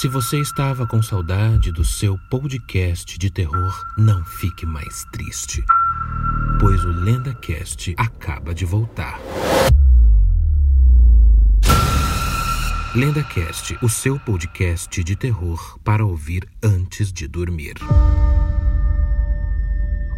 Se você estava com saudade do seu podcast de terror, não fique mais triste, pois o LendaCast acaba de voltar. LendaCast, o seu podcast de terror para ouvir antes de dormir.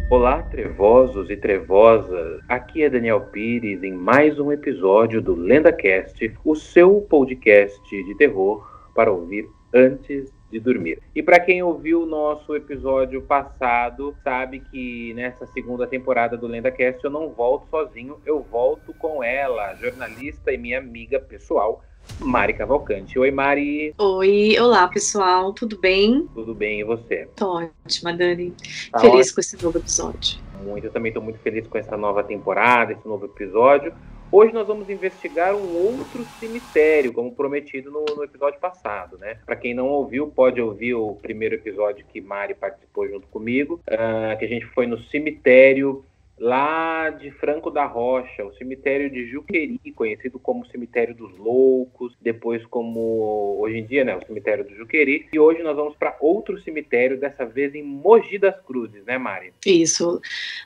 Olá, trevosos e trevosas. Aqui é Daniel Pires em mais um episódio do LendaCast, o seu podcast de terror para ouvir antes de dormir. E para quem ouviu o nosso episódio passado, sabe que nessa segunda temporada do LendaCast eu não volto sozinho, eu volto com ela, jornalista e minha amiga pessoal, Mari Cavalcante. Oi, Mari. Oi, olá pessoal, tudo bem? Tudo bem, e você? Tô ótima, Dani. Tá feliz ótimo. com esse novo episódio. Muito, eu também estou muito feliz com essa nova temporada, esse novo episódio. Hoje nós vamos investigar um outro cemitério, como prometido no, no episódio passado, né? Para quem não ouviu, pode ouvir o primeiro episódio que Mari participou junto comigo, uh, que a gente foi no cemitério lá de Franco da Rocha, o cemitério de Juqueri, conhecido como cemitério dos loucos, depois como hoje em dia, né, o cemitério do Juqueri. E hoje nós vamos para outro cemitério, dessa vez em Mogi das Cruzes, né, Mari? Isso,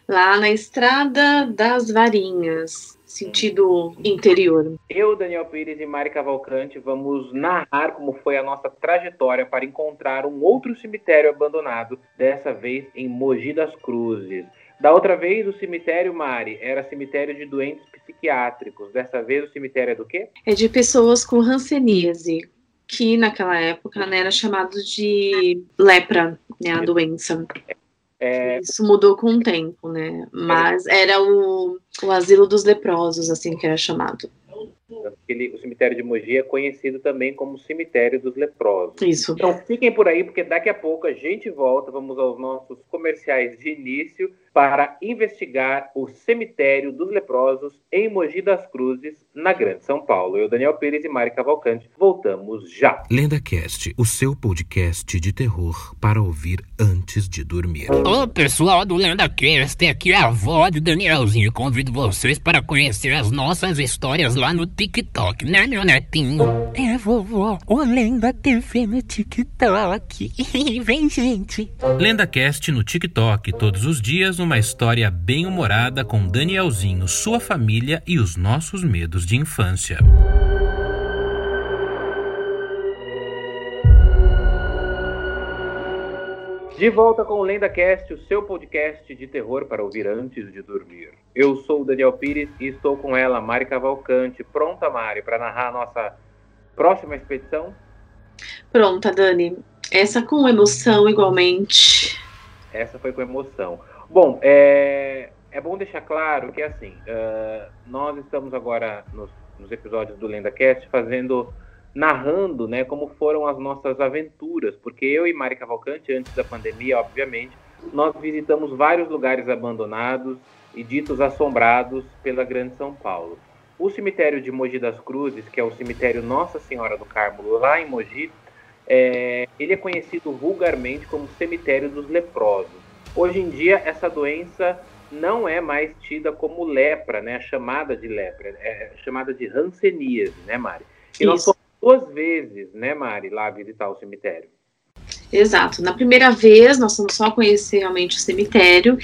lá na Estrada das Varinhas. Sentido interior. Eu, Daniel Pires e Mari Cavalcante vamos narrar como foi a nossa trajetória para encontrar um outro cemitério abandonado, dessa vez em Mogi das Cruzes. Da outra vez, o cemitério Mari era cemitério de doentes psiquiátricos. Dessa vez, o cemitério é do quê? É de pessoas com hanseníase, que naquela época né, era chamado de lepra, né, a doença. É... Isso mudou com o tempo, né? Mas era o, o asilo dos leprosos, assim que era chamado. Ele, o cemitério de Mogi é conhecido também como cemitério dos leprosos. Isso. Então fiquem por aí, porque daqui a pouco a gente volta, vamos aos nossos comerciais de início para investigar o cemitério dos leprosos em Mogi das Cruzes, na Grande São Paulo. Eu, Daniel Pires e Mari Cavalcante, voltamos já. LendaCast, o seu podcast de terror para ouvir antes de dormir. Ô pessoal do LendaCast, aqui é a avó de Danielzinho. Convido vocês para conhecer as nossas histórias lá no TikTok, né, meu netinho? É, vovó, o Lenda TV no TikTok. Vem, gente. LendaCast no TikTok, todos os dias, uma história bem humorada com Danielzinho, sua família e os nossos medos de infância. De volta com o LendaCast, o seu podcast de terror para ouvir antes de dormir. Eu sou o Daniel Pires e estou com ela, Mari Cavalcante. Pronta, Mari, para narrar a nossa próxima expedição? Pronta, Dani. Essa com emoção igualmente. Essa foi com emoção. Bom, é, é bom deixar claro que, assim, uh, nós estamos agora nos, nos episódios do LendaCast fazendo, narrando, né, como foram as nossas aventuras, porque eu e Mari Cavalcante, antes da pandemia, obviamente, nós visitamos vários lugares abandonados e ditos assombrados pela Grande São Paulo. O cemitério de Mogi das Cruzes, que é o cemitério Nossa Senhora do Carmo, lá em Mogi, é, ele é conhecido vulgarmente como cemitério dos leprosos. Hoje em dia, essa doença não é mais tida como lepra, né? Chamada de lepra, é chamada de hanseníase, né, Mari? E Isso. nós fomos duas vezes, né, Mari, lá visitar o cemitério. Exato. Na primeira vez, nós fomos só conhecer realmente o cemitério.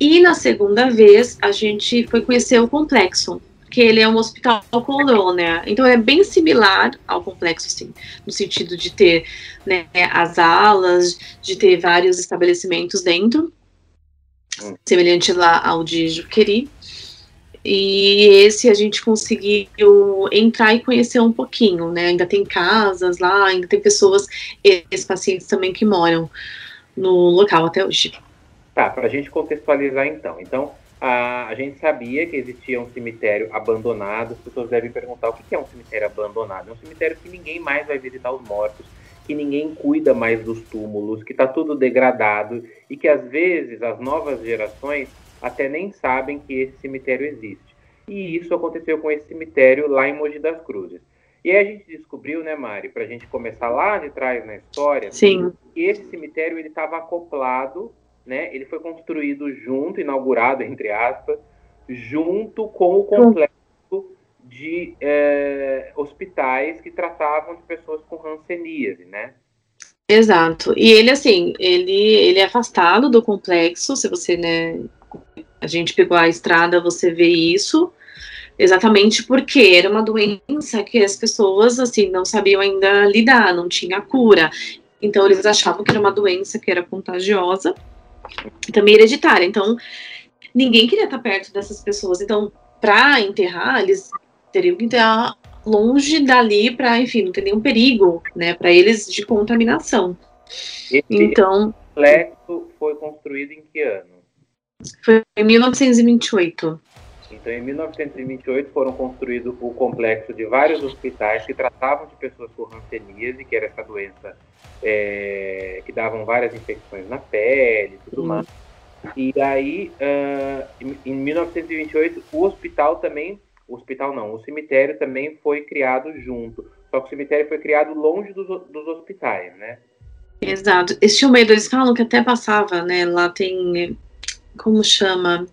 E na segunda vez, a gente foi conhecer o complexo, que ele é um hospital colônia. Então é bem similar ao complexo, sim, no sentido de ter né, as alas, de ter vários estabelecimentos dentro, hum. semelhante lá ao de Juqueri. E esse a gente conseguiu entrar e conhecer um pouquinho, né? Ainda tem casas lá, ainda tem pessoas, esses pacientes também que moram no local até hoje. Tá, para a gente contextualizar então. Então, a, a gente sabia que existia um cemitério abandonado. As pessoas devem perguntar o que é um cemitério abandonado. É um cemitério que ninguém mais vai visitar os mortos, que ninguém cuida mais dos túmulos, que está tudo degradado e que às vezes as novas gerações até nem sabem que esse cemitério existe. E isso aconteceu com esse cemitério lá em Mogi das Cruzes. E aí a gente descobriu, né, Mari, para a gente começar lá de trás na história, Sim. que esse cemitério ele estava acoplado né? Ele foi construído junto, inaugurado entre aspas, junto com o complexo de é, hospitais que tratavam de pessoas com hanseníase, né? Exato. E ele, assim, ele, ele é afastado do complexo, se você, né, a gente pegou a estrada, você vê isso, exatamente porque era uma doença que as pessoas, assim, não sabiam ainda lidar, não tinha cura. Então, eles achavam que era uma doença que era contagiosa também hereditária. Então, ninguém queria estar perto dessas pessoas. Então, para enterrar, eles teriam que enterrar longe dali para, enfim, não ter nenhum perigo, né, para eles de contaminação. Esse Então, complexo foi construído em que ano? foi em 1928. Então, em 1928 foram construídos o complexo de vários hospitais que tratavam de pessoas com hanseníase, que era essa doença é, que davam várias infecções na pele e tudo Sim. mais. E aí, ah, em- em 1928, o hospital também, o hospital não, o cemitério também foi criado junto. Só que o cemitério foi criado longe dos, dos hospitais, né? Exato. Esse filme, eles falam que até passava, né? Lá tem. Como chama?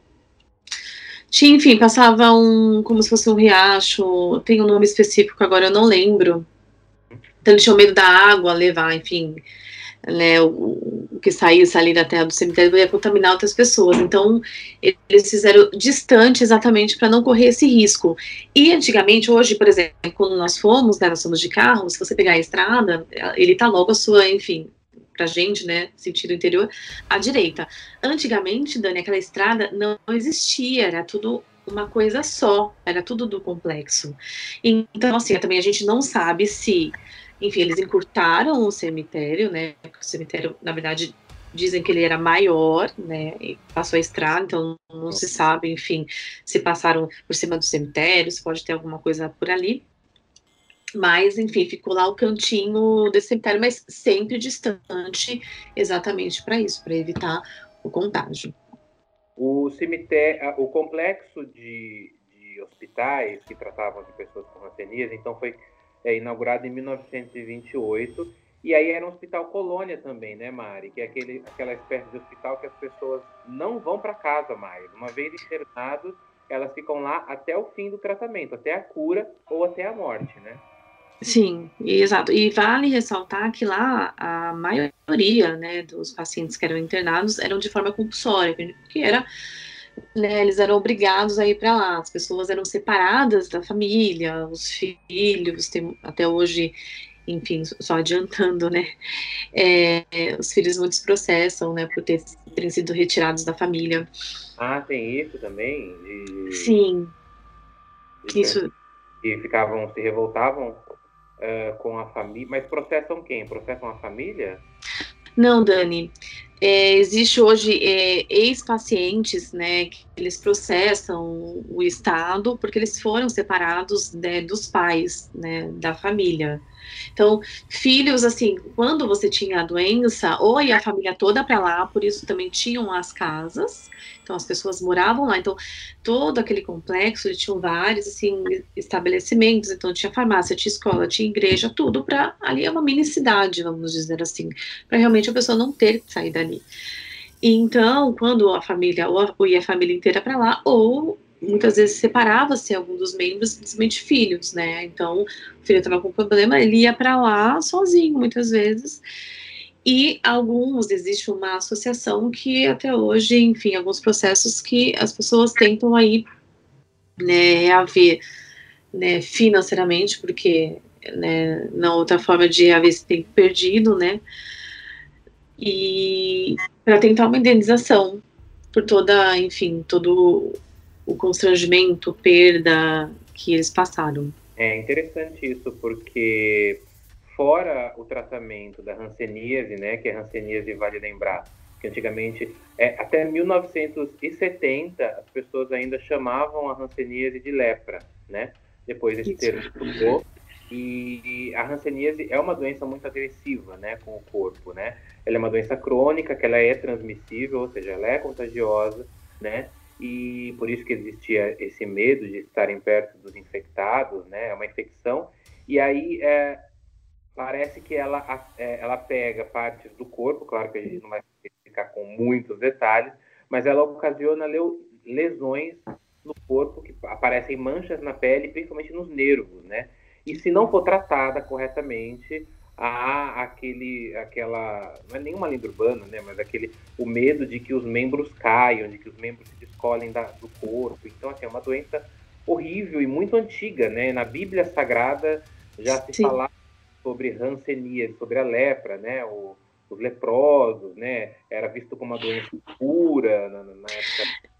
Tinha, enfim, passava um. Como se fosse um riacho. Tem um nome específico, agora eu não lembro. Então eles tinham medo da água levar, enfim. Né, o, o que saísse ali da terra do cemitério ia contaminar outras pessoas. Então, eles fizeram distante exatamente para não correr esse risco. E antigamente, hoje, por exemplo, quando nós fomos, né, nós fomos de carro, se você pegar a estrada, ele tá logo a sua, enfim, pra gente, né, sentido interior, à direita. Antigamente, Dani, aquela estrada não existia, era tudo uma coisa só, era tudo do complexo. Então, assim, também a gente não sabe se, enfim, eles encurtaram o cemitério, né, o cemitério, na verdade, dizem que ele era maior, né, e passou a estrada, então não se sabe, enfim, se passaram por cima do cemitério, se pode ter alguma coisa por ali. Mas, enfim, ficou lá o cantinho desse cemitério, mas sempre distante, exatamente para isso, para evitar o contágio. O cemitério, o complexo de, de hospitais que tratavam de pessoas com hanseníase, então foi é, inaugurado em 1928 e aí era um hospital colônia também, né, Mari? Que é aquele, aquela espécie de hospital que as pessoas não vão para casa mais. Uma vez internados, elas ficam lá até o fim do tratamento, até a cura ou até a morte, né? Sim, exato. E vale ressaltar que lá a maioria, né, dos pacientes que eram internados eram de forma compulsória, porque era, né, eles eram obrigados a ir para lá. As pessoas eram separadas da família, os filhos, tem, até hoje, enfim, só adiantando, né, é, os filhos muitos processam, né, por ter, terem sido retirados da família. Ah, tem isso também? De, Sim, de- isso E ficavam, se revoltavam eh, com a família. Mas processam quem? Processam a família? Não, Dani. É, existe hoje é, ex-pacientes, né, que eles processam o Estado porque eles foram separados né, dos pais, né, da família. Então, filhos, assim, quando você tinha a doença, ou ia a família toda para lá, por isso também tinham as casas, então as pessoas moravam lá. Então, todo aquele complexo, eles tinham vários, assim, estabelecimentos, então tinha farmácia, tinha escola, tinha igreja, tudo para ali é uma mini cidade, vamos dizer assim para realmente a pessoa não ter que sair dali. E Então, quando a família, ou, a, ou ia a família inteira para lá, ou muitas vezes separava-se algum dos membros, principalmente filhos, né? Então, o filho estava com problema, ele ia para lá sozinho, muitas vezes. E alguns, existe uma associação que até hoje, enfim, alguns processos que as pessoas tentam aí, né, haver, né, financeiramente, porque, né, na outra forma de haver esse tempo perdido, né, e para tentar uma indenização por toda, enfim, todo o constrangimento, perda que eles passaram. É interessante isso, porque fora o tratamento da hanseníase, né, que a hanseníase vale lembrar que antigamente, é, até 1970, as pessoas ainda chamavam a hanseníase de lepra, né? Depois esse termo mudou. E a hanseníase é uma doença muito agressiva, né, com o corpo, né? Ela é uma doença crônica, que ela é transmissível, ou seja, ela é contagiosa, né? E por isso que existia esse medo de estarem perto dos infectados, né? É uma infecção. E aí é, parece que ela, é, ela pega partes do corpo, claro que a gente não vai explicar com muitos detalhes, mas ela ocasiona lesões no corpo que aparecem manchas na pele, principalmente nos nervos, né? E se não for tratada corretamente, há aquele, aquela, não é nenhuma lenda urbana, né? Mas aquele, o medo de que os membros caiam, de que os membros se descolem da, do corpo. Então, assim, é uma doença horrível e muito antiga, né? Na Bíblia Sagrada já se Sim. falava sobre ranceníase, sobre a lepra, né? O, os leprosos, né? Era visto como uma doença pura na, na época.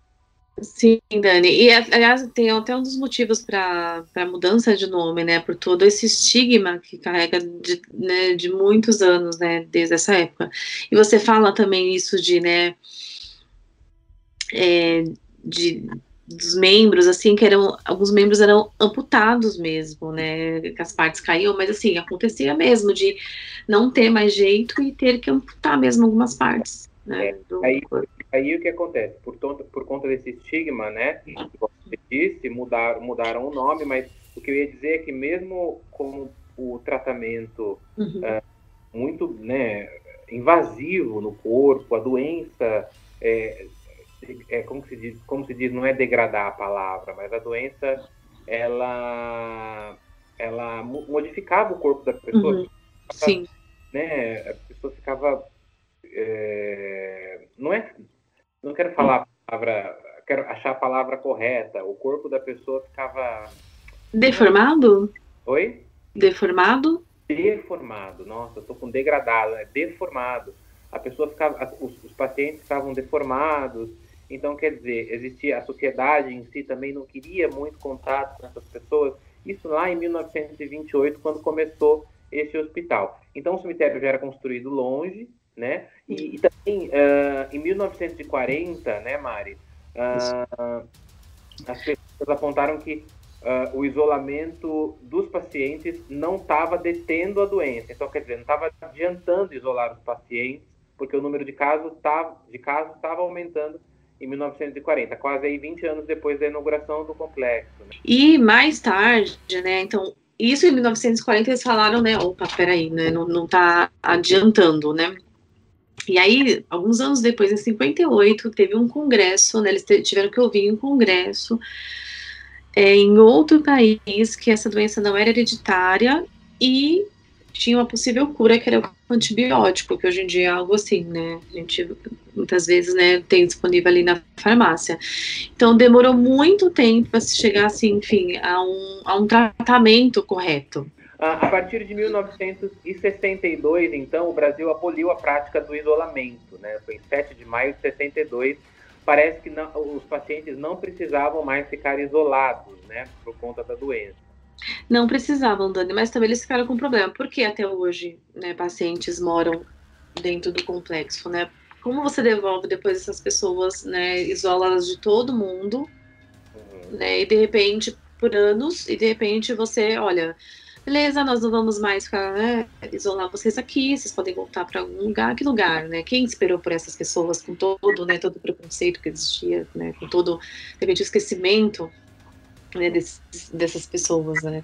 Sim, Dani. E, aliás, tem até um dos motivos para a mudança de nome, né? Por todo esse estigma que carrega de, né, de muitos anos, né? Desde essa época. E você fala também isso de, né? É, de dos membros, assim, que eram, alguns membros eram amputados mesmo, né, que as partes caíam, mas assim, acontecia mesmo de não ter mais jeito e ter que amputar mesmo algumas partes, né, É, do aí- corpo. Aí o que acontece? Por, tonto- por conta desse estigma, né? Como você disse, mudaram, mudaram o nome, mas o que eu ia dizer é que mesmo com o tratamento Uhum. muito né, invasivo no corpo, a doença, é, é, como, se diz, como se diz, não é degradar a palavra, mas a doença, ela, ela mo- modificava o corpo da pessoa, Uhum. Sim, né, a pessoa ficava, é, não é, não quero falar a palavra, quero achar a palavra correta, o corpo da pessoa ficava, deformado? oi? Deformado? deformado. Nossa, eu tô com degradado, é deformado. A pessoa ficava, os, os pacientes ficavam deformados. Então, quer dizer, existia a sociedade em si também não queria muito contato com essas pessoas. Isso lá em 1928, quando começou esse hospital. Então, o cemitério já era construído longe, né? E, e também ah, em 1940, né, Mari? ah, as pessoas apontaram que ah, o isolamento dos pacientes não estava detendo a doença. Então, quer dizer, não estava adiantando isolar os pacientes, porque o número de casos estava de casos aumentando em 1940, quase aí 20 anos depois da inauguração do complexo. né? E mais tarde, né? Então, isso em 1940 eles falaram, né? Opa, peraí, né? Não, não tá adiantando, né? E aí, alguns anos depois, em 58, teve um congresso, né? Eles tiveram que ouvir um congresso é, em outro país que essa doença não era hereditária e tinha uma possível cura que era o antibiótico, que hoje em dia é algo assim, né? A gente muitas vezes, né, tem disponível ali na farmácia. Então demorou muito tempo para se chegar assim, enfim, a um, a um tratamento correto. A partir de 1962, então, o Brasil aboliu a prática do isolamento, né? Foi em 7 de maio de 62. Parece que não- os pacientes não precisavam mais ficar isolados, né? Por conta da doença. Não precisavam, Dani, mas também eles ficaram com problema. Porque até hoje, né, pacientes moram dentro do complexo, né? Como você devolve depois essas pessoas, né, de todo mundo, Uhum. né? E de repente, por anos, e de repente você, olha, beleza, nós não vamos mais ficar, né, isolar vocês aqui, vocês podem voltar para algum lugar. Que lugar, né? Quem esperou por essas pessoas com todo, né, todo o preconceito que existia, né, com todo, de repente, o esquecimento, né, desses, dessas pessoas, né?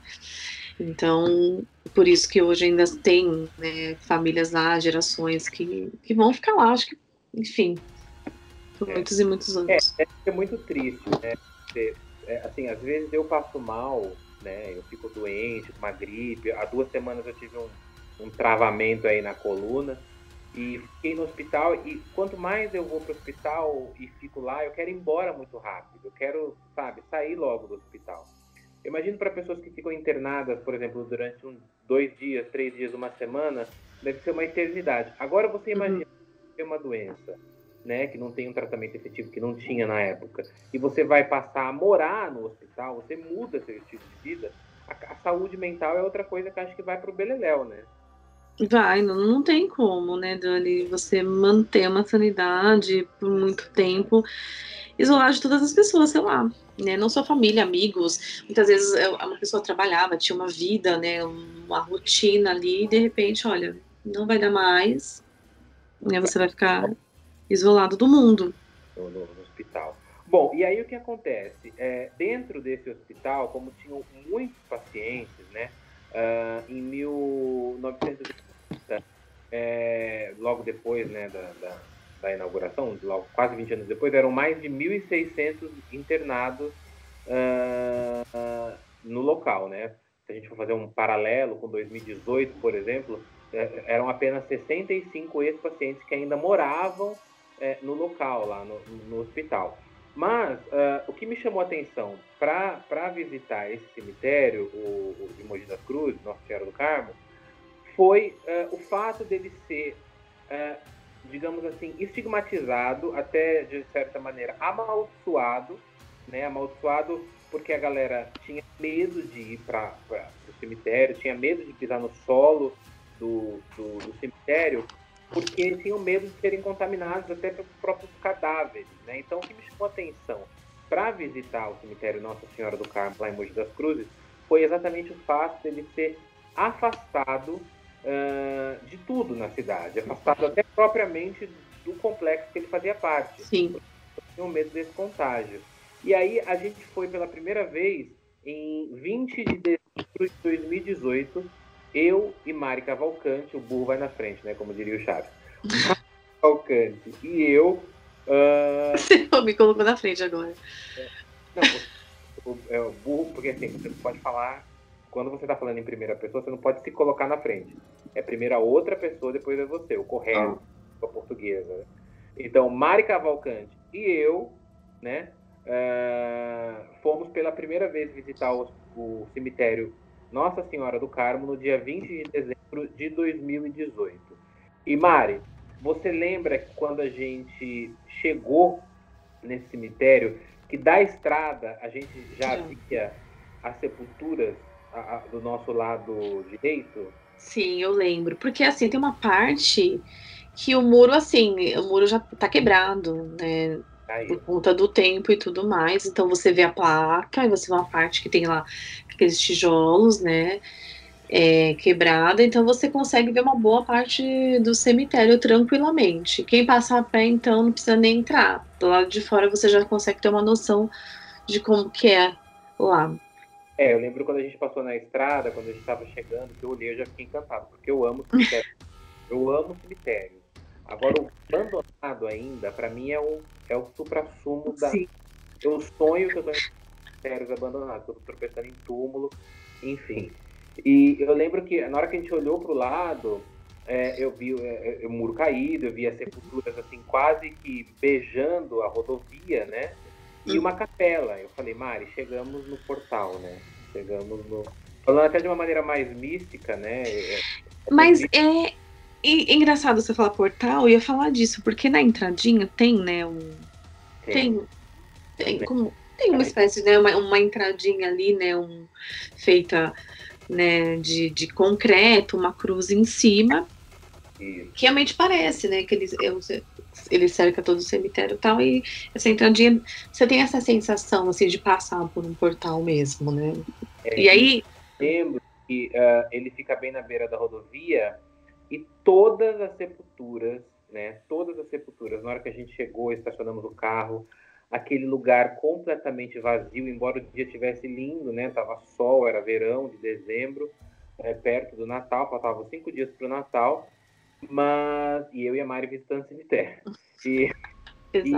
Então, por isso que hoje ainda tem né, famílias lá, gerações que, que vão ficar lá, acho que, enfim, por É. muitos e muitos anos. É, é muito triste, né? É, assim, às vezes eu passo mal, né? Eu fico doente, com uma gripe. Há duas semanas eu tive um, um travamento aí na coluna e fiquei no hospital. E quanto mais eu vou para o hospital e fico lá, eu quero ir embora muito rápido. Eu quero, sabe, sair logo do hospital. Eu imagino para pessoas que ficam internadas, por exemplo, durante um, dois dias, três dias, uma semana, deve ser uma eternidade. Agora você imagina ter uma doença né, que não tem um tratamento efetivo, que não tinha na época, e você vai passar a morar no hospital, você muda seu estilo de vida, a, a saúde mental é outra coisa que acho que vai pro beleléu, né? Vai, não, não tem como, né, Dani, você manter uma sanidade por muito tempo, isolar de todas as pessoas, sei lá, né, não só família, amigos, muitas vezes uma pessoa trabalhava, tinha uma vida, né, uma rotina ali, e de repente, olha, não vai dar mais, né, você vai ficar isolado do mundo. no, no- hospital. Bom, e aí o que acontece? É, dentro desse hospital, como tinham muitos pacientes, né, ah, em 1980, é, logo depois né, da, da, da inauguração, logo, quase 20 anos depois, eram mais de 1.600 internados uh, no local, né? Se a gente for fazer um paralelo com 2018, por exemplo, é, eram apenas 65 ex-pacientes que ainda moravam é, no local, lá no, no hospital. Mas uh, o que me chamou a atenção para visitar esse cemitério, o, o de Mogi das Cruzes, Nossa Senhora do Carmo, foi uh, o fato dele ser, uh, digamos assim, estigmatizado, até de certa maneira amaldiçoado, né? Amaldiçoado porque a galera tinha medo de ir para o cemitério, tinha medo de pisar no solo do, do, do cemitério, porque tinham medo de serem contaminados até pelos próprios cadáveres. Né? Então, o que me chamou a atenção para visitar o cemitério Nossa Senhora do Carmo, lá em Mogi das Cruzes, foi exatamente o fato dele ser afastado uh, de tudo na cidade, afastado até propriamente do complexo que ele fazia parte. Sim. Tinham medo desse contágio. E aí a gente foi pela primeira vez em 20 de dezembro de 2018 eu e Mari Cavalcante, o burro vai na frente, né? Como diria o Chaves. Cavalcante e eu. Uh... Você me colocou na frente agora. Não, o, é o burro, porque assim, você pode falar. Quando você está falando em primeira pessoa, você não pode se colocar na frente. É primeiro a outra pessoa, depois é você, o correto, ah. a portuguesa. Né? Então, Mari Cavalcante e eu, né? Uh, fomos pela primeira vez visitar o, o cemitério nossa Senhora do Carmo no dia 20 de dezembro de 2018. E Mari, você lembra que quando a gente chegou nesse cemitério, que da estrada a gente já via as sepulturas a, do nosso lado direito? Sim, eu lembro. Porque assim, tem uma parte que o muro, assim, o muro já tá quebrado, né? Aí. Por conta do tempo e tudo mais. Então você vê a placa e você vê uma parte que tem lá aqueles tijolos, né? É, quebrada, então você consegue ver uma boa parte do cemitério tranquilamente. Quem passa a pé, então, não precisa nem entrar. Do lado de fora você já consegue ter uma noção de como que é lá. É, eu lembro quando a gente passou na estrada, quando a gente estava chegando, que eu olhei, eu já fiquei encantado, porque eu amo cemitério. eu amo cemitério. Agora, o abandonado ainda, para mim, é o, é o supra-sumo da. Sim. O sonho que eu tô cemitérios abandonados, eu tropeçando em túmulo, enfim. E eu lembro que na hora que a gente olhou para o lado, é, eu vi é, é, o muro caído, eu vi as sepulturas assim, quase que beijando a rodovia, né? E uma capela. Eu falei, Mari, chegamos no portal, né? Chegamos no. Falando até de uma maneira mais mística, né? É, é Mas é, é engraçado você falar portal, eu ia falar disso, porque na entradinha tem, né, um. Tem. Tem, tem como, tem uma espécie, né, uma, uma entradinha ali, né, um, feita né, de, de concreto, uma cruz em cima, Isso. que realmente parece, né, que eles, ele cerca todo o cemitério e tal, e essa entradinha, você tem essa sensação, assim, de passar por um portal mesmo, né, é, e aí... Lembro que uh, ele fica bem na beira da rodovia, e todas as sepulturas, né, todas as sepulturas, na hora que a gente chegou, estacionamos o carro, aquele lugar completamente vazio, embora o dia estivesse lindo, né? Tava sol, era verão de dezembro, é, perto do Natal, faltavam cinco dias para o Natal, mas e eu e a Mari visitando o cemitério. E, e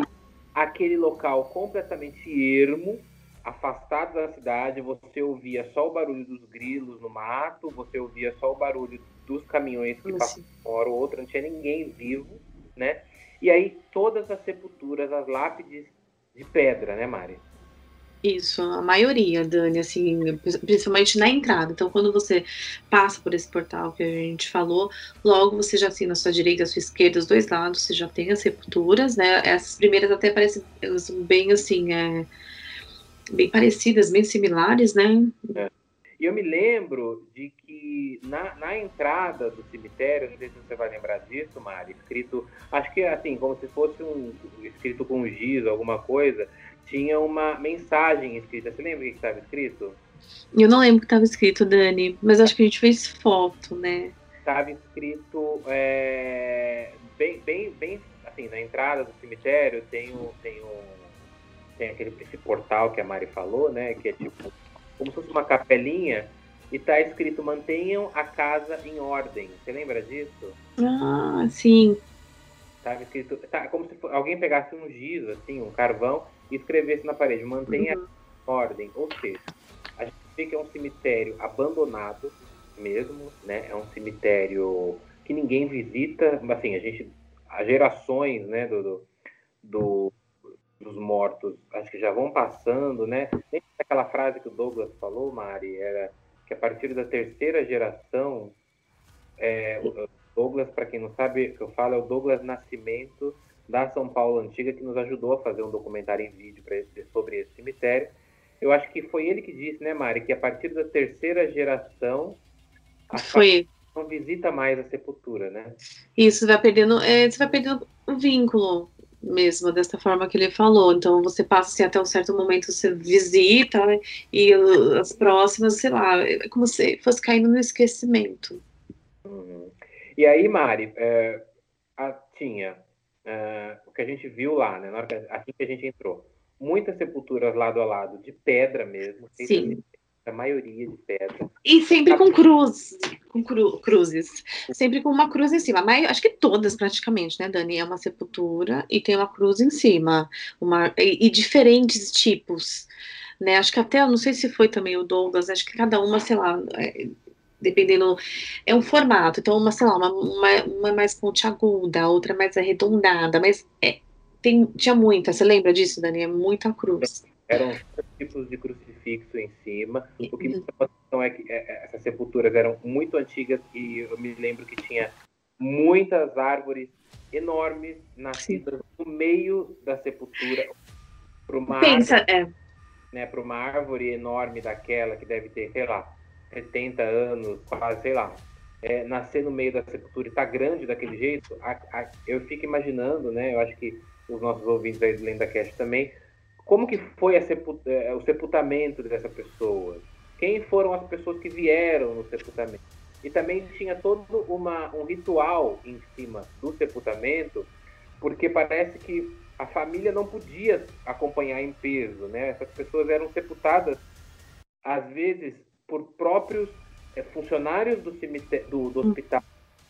aquele local completamente ermo, afastado da cidade, você ouvia só o barulho dos grilos no mato, você ouvia só o barulho dos caminhões que passavam hora ou outra, não tinha ninguém vivo, né? E aí todas as sepulturas, as lápides de pedra, né, Mari? Isso, a maioria, Dani, assim, principalmente na entrada. Então, quando você passa por esse portal que a gente falou, logo você já assim, na sua direita, na sua esquerda, os dois lados, você já tem as sepulturas, né? Essas primeiras até parecem bem assim, é, bem parecidas, bem similares, né? É. E eu me lembro de que na, na entrada do cemitério, não sei se você vai lembrar disso, Mari, escrito, acho que assim, como se fosse um escrito com giz, alguma coisa, tinha uma mensagem escrita. Você lembra o que estava escrito? Eu não lembro o que estava escrito, Dani, mas acho que a gente fez foto, né? Estava escrito é, bem, bem, bem assim, na entrada do cemitério tem o, tem o, tem aquele esse portal que a Mari falou, né? Que é tipo como se fosse uma capelinha, e tá escrito mantenham a casa em ordem. Você lembra disso? Ah, sim. Tava escrito, tá, como se alguém pegasse um giz, assim, um carvão, escrevesse na parede, mantenha uhum. ordem, ou seja, a gente vê que é um cemitério abandonado mesmo, né? É um cemitério que ninguém visita, assim, a gente, as gerações, né, do, do, do dos mortos, acho que já vão passando, né? Nem aquela frase que o Douglas falou, Mari, era que a partir da terceira geração, é, Douglas, para quem não sabe, o que eu falo é o Douglas Nascimento da São Paulo Antiga, que nos ajudou a fazer um documentário em vídeo esse, sobre esse cemitério. Eu acho que foi ele que disse, né, Mari, que a partir da terceira geração a foi não visita mais a sepultura, né? Isso vai perdendo, é, você vai perdendo o vínculo mesmo, dessa forma que ele falou. Então você passa assim, até um certo momento, você visita né, e as próximas, sei lá, é como se fosse caindo no esquecimento. Uhum. E aí, Mari, é, a, tinha é, o que a gente viu lá, né, na hora que, assim que a gente entrou, muitas sepulturas lado a lado, de pedra mesmo, Sim a maioria de pedra. E sempre com cruz, com cru, cruzes. Sempre com uma cruz em cima. Mas acho que todas praticamente, né, Dani? É uma sepultura e tem uma cruz em cima. Uma, e, e diferentes tipos. Né? Acho que até, não sei se foi também o Douglas, acho que cada uma, sei lá, é, dependendo, é um formato. Então, uma, sei lá, uma, uma, uma é mais pontiaguda, outra é mais arredondada, mas é, tem, tinha muita. Você lembra disso, Dani? É muita cruz. Eram tipos de crucifixo em cima. O que me chama atenção é que é, essas sepulturas eram muito antigas e eu me lembro que tinha muitas árvores enormes nascidas Sim. no meio da sepultura. Para uma, Pensa, árvore, é. né, para uma árvore enorme daquela que deve ter, sei lá, 70 anos, quase, sei lá, é, nascer no meio da sepultura e tá grande daquele jeito, a, a, eu fico imaginando, né? Eu acho que os nossos ouvintes aí do Lenda Cast também como que foi é, o sepultamento dessa pessoa? Quem foram as pessoas que vieram no sepultamento? E também tinha todo uma, um ritual em cima do sepultamento, porque parece que a família não podia acompanhar em peso, né? Essas pessoas eram sepultadas, às vezes, por próprios é, funcionários do, do, do, hospital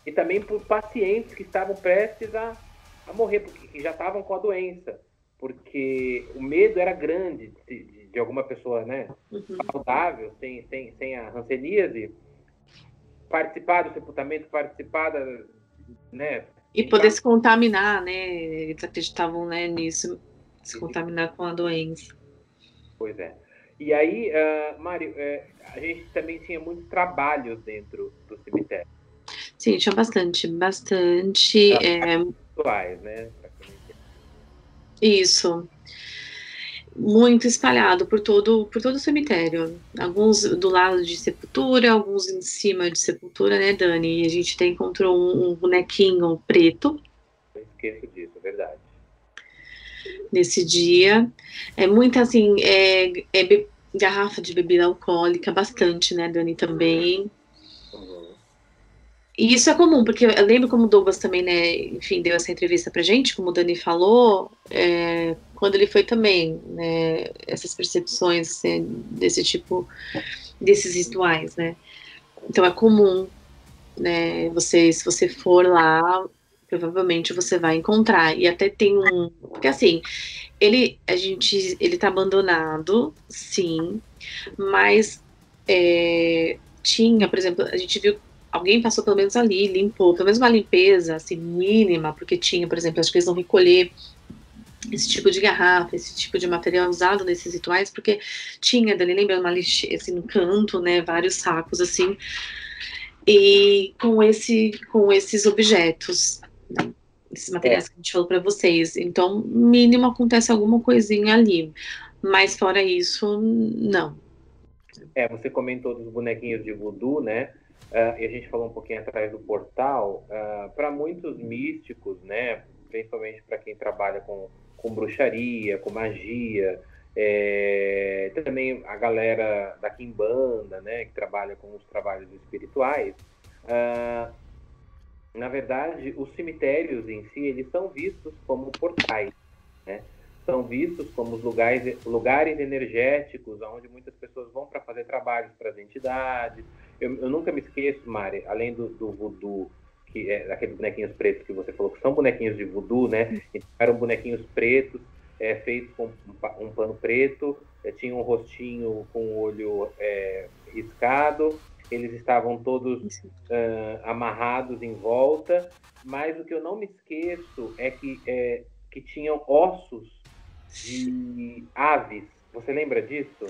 e também por pacientes que estavam prestes a, a morrer, porque já estavam com a doença porque o medo era grande de, de, de alguma pessoa né, uhum. saudável, sem, sem, sem a ranceníase, participar do sepultamento, participar da. Né, e poder se contaminar, né? Eles acreditavam né, nisso, se contaminar com a doença. Pois é. E aí, uh, Mário, uh, a gente também tinha muitos trabalhos dentro do cemitério. Sim, tinha bastante, bastante. Trabalhos é... né? Isso. Muito espalhado por todo, por todo o cemitério. Alguns do lado de sepultura, alguns em cima de sepultura, né, Dani? A gente até encontrou um, um bonequinho preto. Eu esqueço disso, é verdade. Nesse dia. É muito assim, é, é garrafa de bebida alcoólica, bastante, né, Dani, também. E isso é comum, porque eu lembro como o Douglas também, né, enfim, deu essa entrevista pra gente, como o Dani falou, é, quando ele foi também, né, essas percepções assim, desse tipo, desses rituais, né. Então é comum, né, você, se você for lá, provavelmente você vai encontrar. E até tem um, porque assim, ele, a gente, ele tá abandonado, sim, mas é, tinha, por exemplo, a gente viu alguém passou pelo menos ali, limpou, pelo menos uma limpeza assim, mínima, porque tinha, por exemplo, acho que eles vão recolher esse tipo de garrafa, esse tipo de material usado nesses rituais, porque tinha, dali lembra uma lixeira, assim, no canto, né, vários sacos, assim, e com, esse, com esses objetos, esses materiais é. que a gente falou para vocês. Então, mínimo acontece alguma coisinha ali, mas fora isso, não. É, você comentou dos bonequinhos de voodoo, né? Uh, e a gente falou um pouquinho atrás do portal, uh, ah, para muitos místicos, né, principalmente para quem trabalha com, com bruxaria, com magia, é, também a galera da Kimbanda, né, que trabalha com os trabalhos espirituais, uh, na verdade, os cemitérios em si, eles são vistos como portais, né? São vistos como os lugares, lugares energéticos onde muitas pessoas vão para fazer trabalhos para as entidades, eu, eu, nunca me esqueço, Mari, além do, do voodoo, que é daqueles bonequinhos pretos que você falou, que são bonequinhos de voodoo, né? Então, eram bonequinhos pretos. é, feitos com um, um pano preto, é, tinha um rostinho com o olho é, riscado, eles estavam todos ah, amarrados em volta, mas o que eu não me esqueço é que, é, que tinham ossos de aves. Você lembra disso?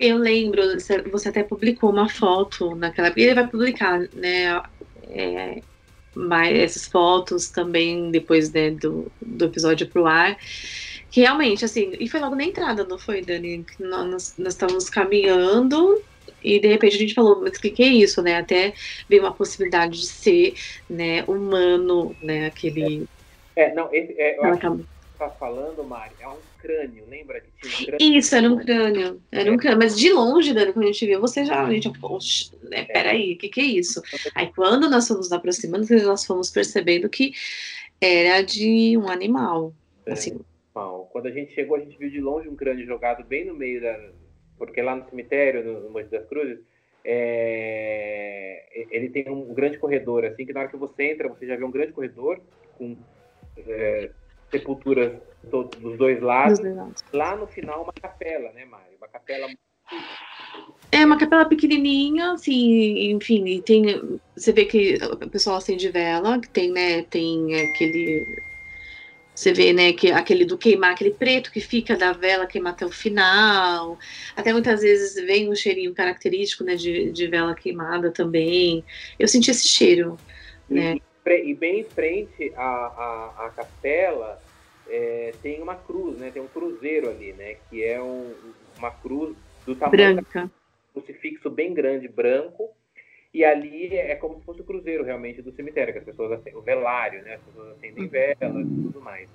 Eu lembro, você até publicou uma foto naquela. E ele vai publicar, né? é, mais essas fotos também depois né, do, do episódio pro ar. Que realmente, assim, e foi logo na entrada, não foi, Dani? Nós, nós estávamos caminhando e de repente a gente falou, mas o que, que é isso, né? Até veio uma possibilidade de ser né, humano, né? Aquele. É, não, esse, é, eu acho que está falando, Mari, é um crânio, lembra que tinha um crânio? Isso, era um crânio. Era um crânio. Mas de longe, Dani, quando a gente viu, você já. A gente, poxa, né, peraí, o que, que é isso? Aí quando nós fomos nos aproximando, nós fomos percebendo que era de um animal. Assim, Mal. Quando a gente chegou, a gente viu de longe um crânio jogado bem no meio da. Porque lá no cemitério, no, Monte das Cruzes, é, ele tem um grande corredor, assim, que na hora que você entra, você já vê um grande corredor com é, sepulturas do- dos dois lados. Lá no final, uma capela, né, Mário? Uma capela É uma capela pequenininha, assim, enfim, tem. Você vê que o pessoal acende vela, que tem, né? Tem aquele. Você vê, né, que aquele do queimar, aquele preto que fica da vela queimar até o final. Até muitas vezes vem um cheirinho característico, né, de, de vela queimada também. Eu senti esse cheiro, né? E, pre- e bem em frente à, à, à capela é, tem uma cruz, né? Tem um cruzeiro ali, né? Que é um- uma cruz do tamanho Branca. um crucifixo bem grande, branco. E ali é como se fosse o cruzeiro realmente do cemitério, que as pessoas acendem, o velário, né? As pessoas acendem velas e tudo mais.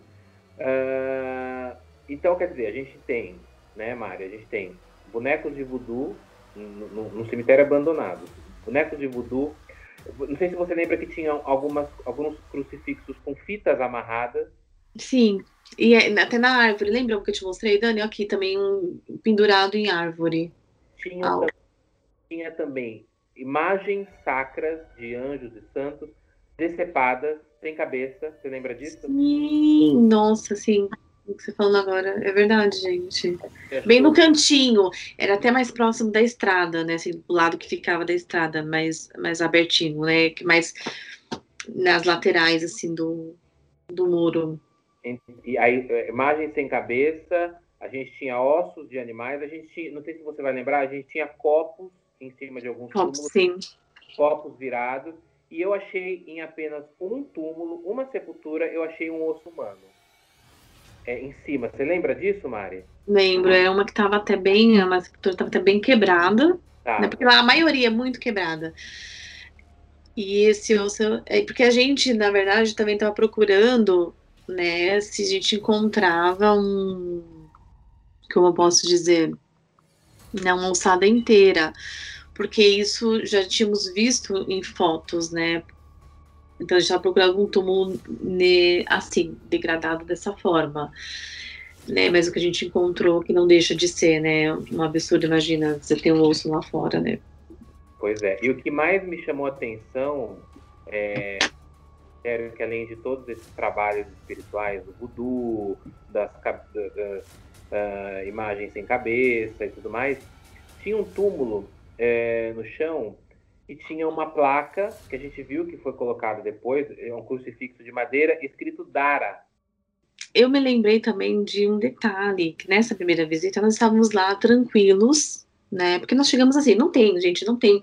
Ah, então, quer dizer, a gente tem, né, Mari? A gente tem bonecos de voodoo no, no- no cemitério abandonado. Bonecos de voodoo. Não sei se você lembra que tinham algumas, alguns crucifixos com fitas amarradas. Sim. E é- até na árvore, lembra o que eu te mostrei, Dani? Aqui também um pendurado em árvore. Tinha, Ah, tam- tinha também imagens sacras de anjos e santos decepadas, sem cabeça. Você lembra disso? Sim, nossa, sim. O que você falando agora é verdade, gente. Bem no cantinho, era até mais próximo da estrada, né? Assim, do lado que ficava da estrada, mais, mais abertinho, né? Mais nas laterais, assim, do, do muro. E aí, é, imagens sem cabeça, a gente tinha ossos de animais, a gente tinha, não sei se você vai lembrar, a gente tinha copos em cima de alguns Top, túmulos, sim. copos virados, e eu achei em apenas um túmulo, uma sepultura, eu achei um osso humano. É, em cima. Você lembra disso, Mari? Lembro, era uma que tava até bem, uma sepultura tava até bem quebrada, Tá. né? Porque lá a maioria é muito quebrada. E esse osso, é porque a gente, na verdade, também estava procurando, né, se a gente encontrava um, como eu posso dizer, não ossada inteira, porque isso já tínhamos visto em fotos, né? Então a gente estava procurando algum túmulo né, assim, degradado dessa forma. Né, mas o que a gente encontrou que não deixa de ser, né, um absurdo, imagina, você tem um osso lá fora, né? Pois é. E o que mais me chamou a atenção é sério, que além de todos esses trabalhos espirituais do voodoo, das, das, ah, imagens sem cabeça e tudo mais, tinha um túmulo é, no chão e tinha uma placa que a gente viu que foi colocada depois, é um crucifixo de madeira escrito Dara. Eu me lembrei também de um detalhe, que nessa primeira visita nós estávamos lá tranquilos, né? Porque nós chegamos assim, não tem, gente, não tem,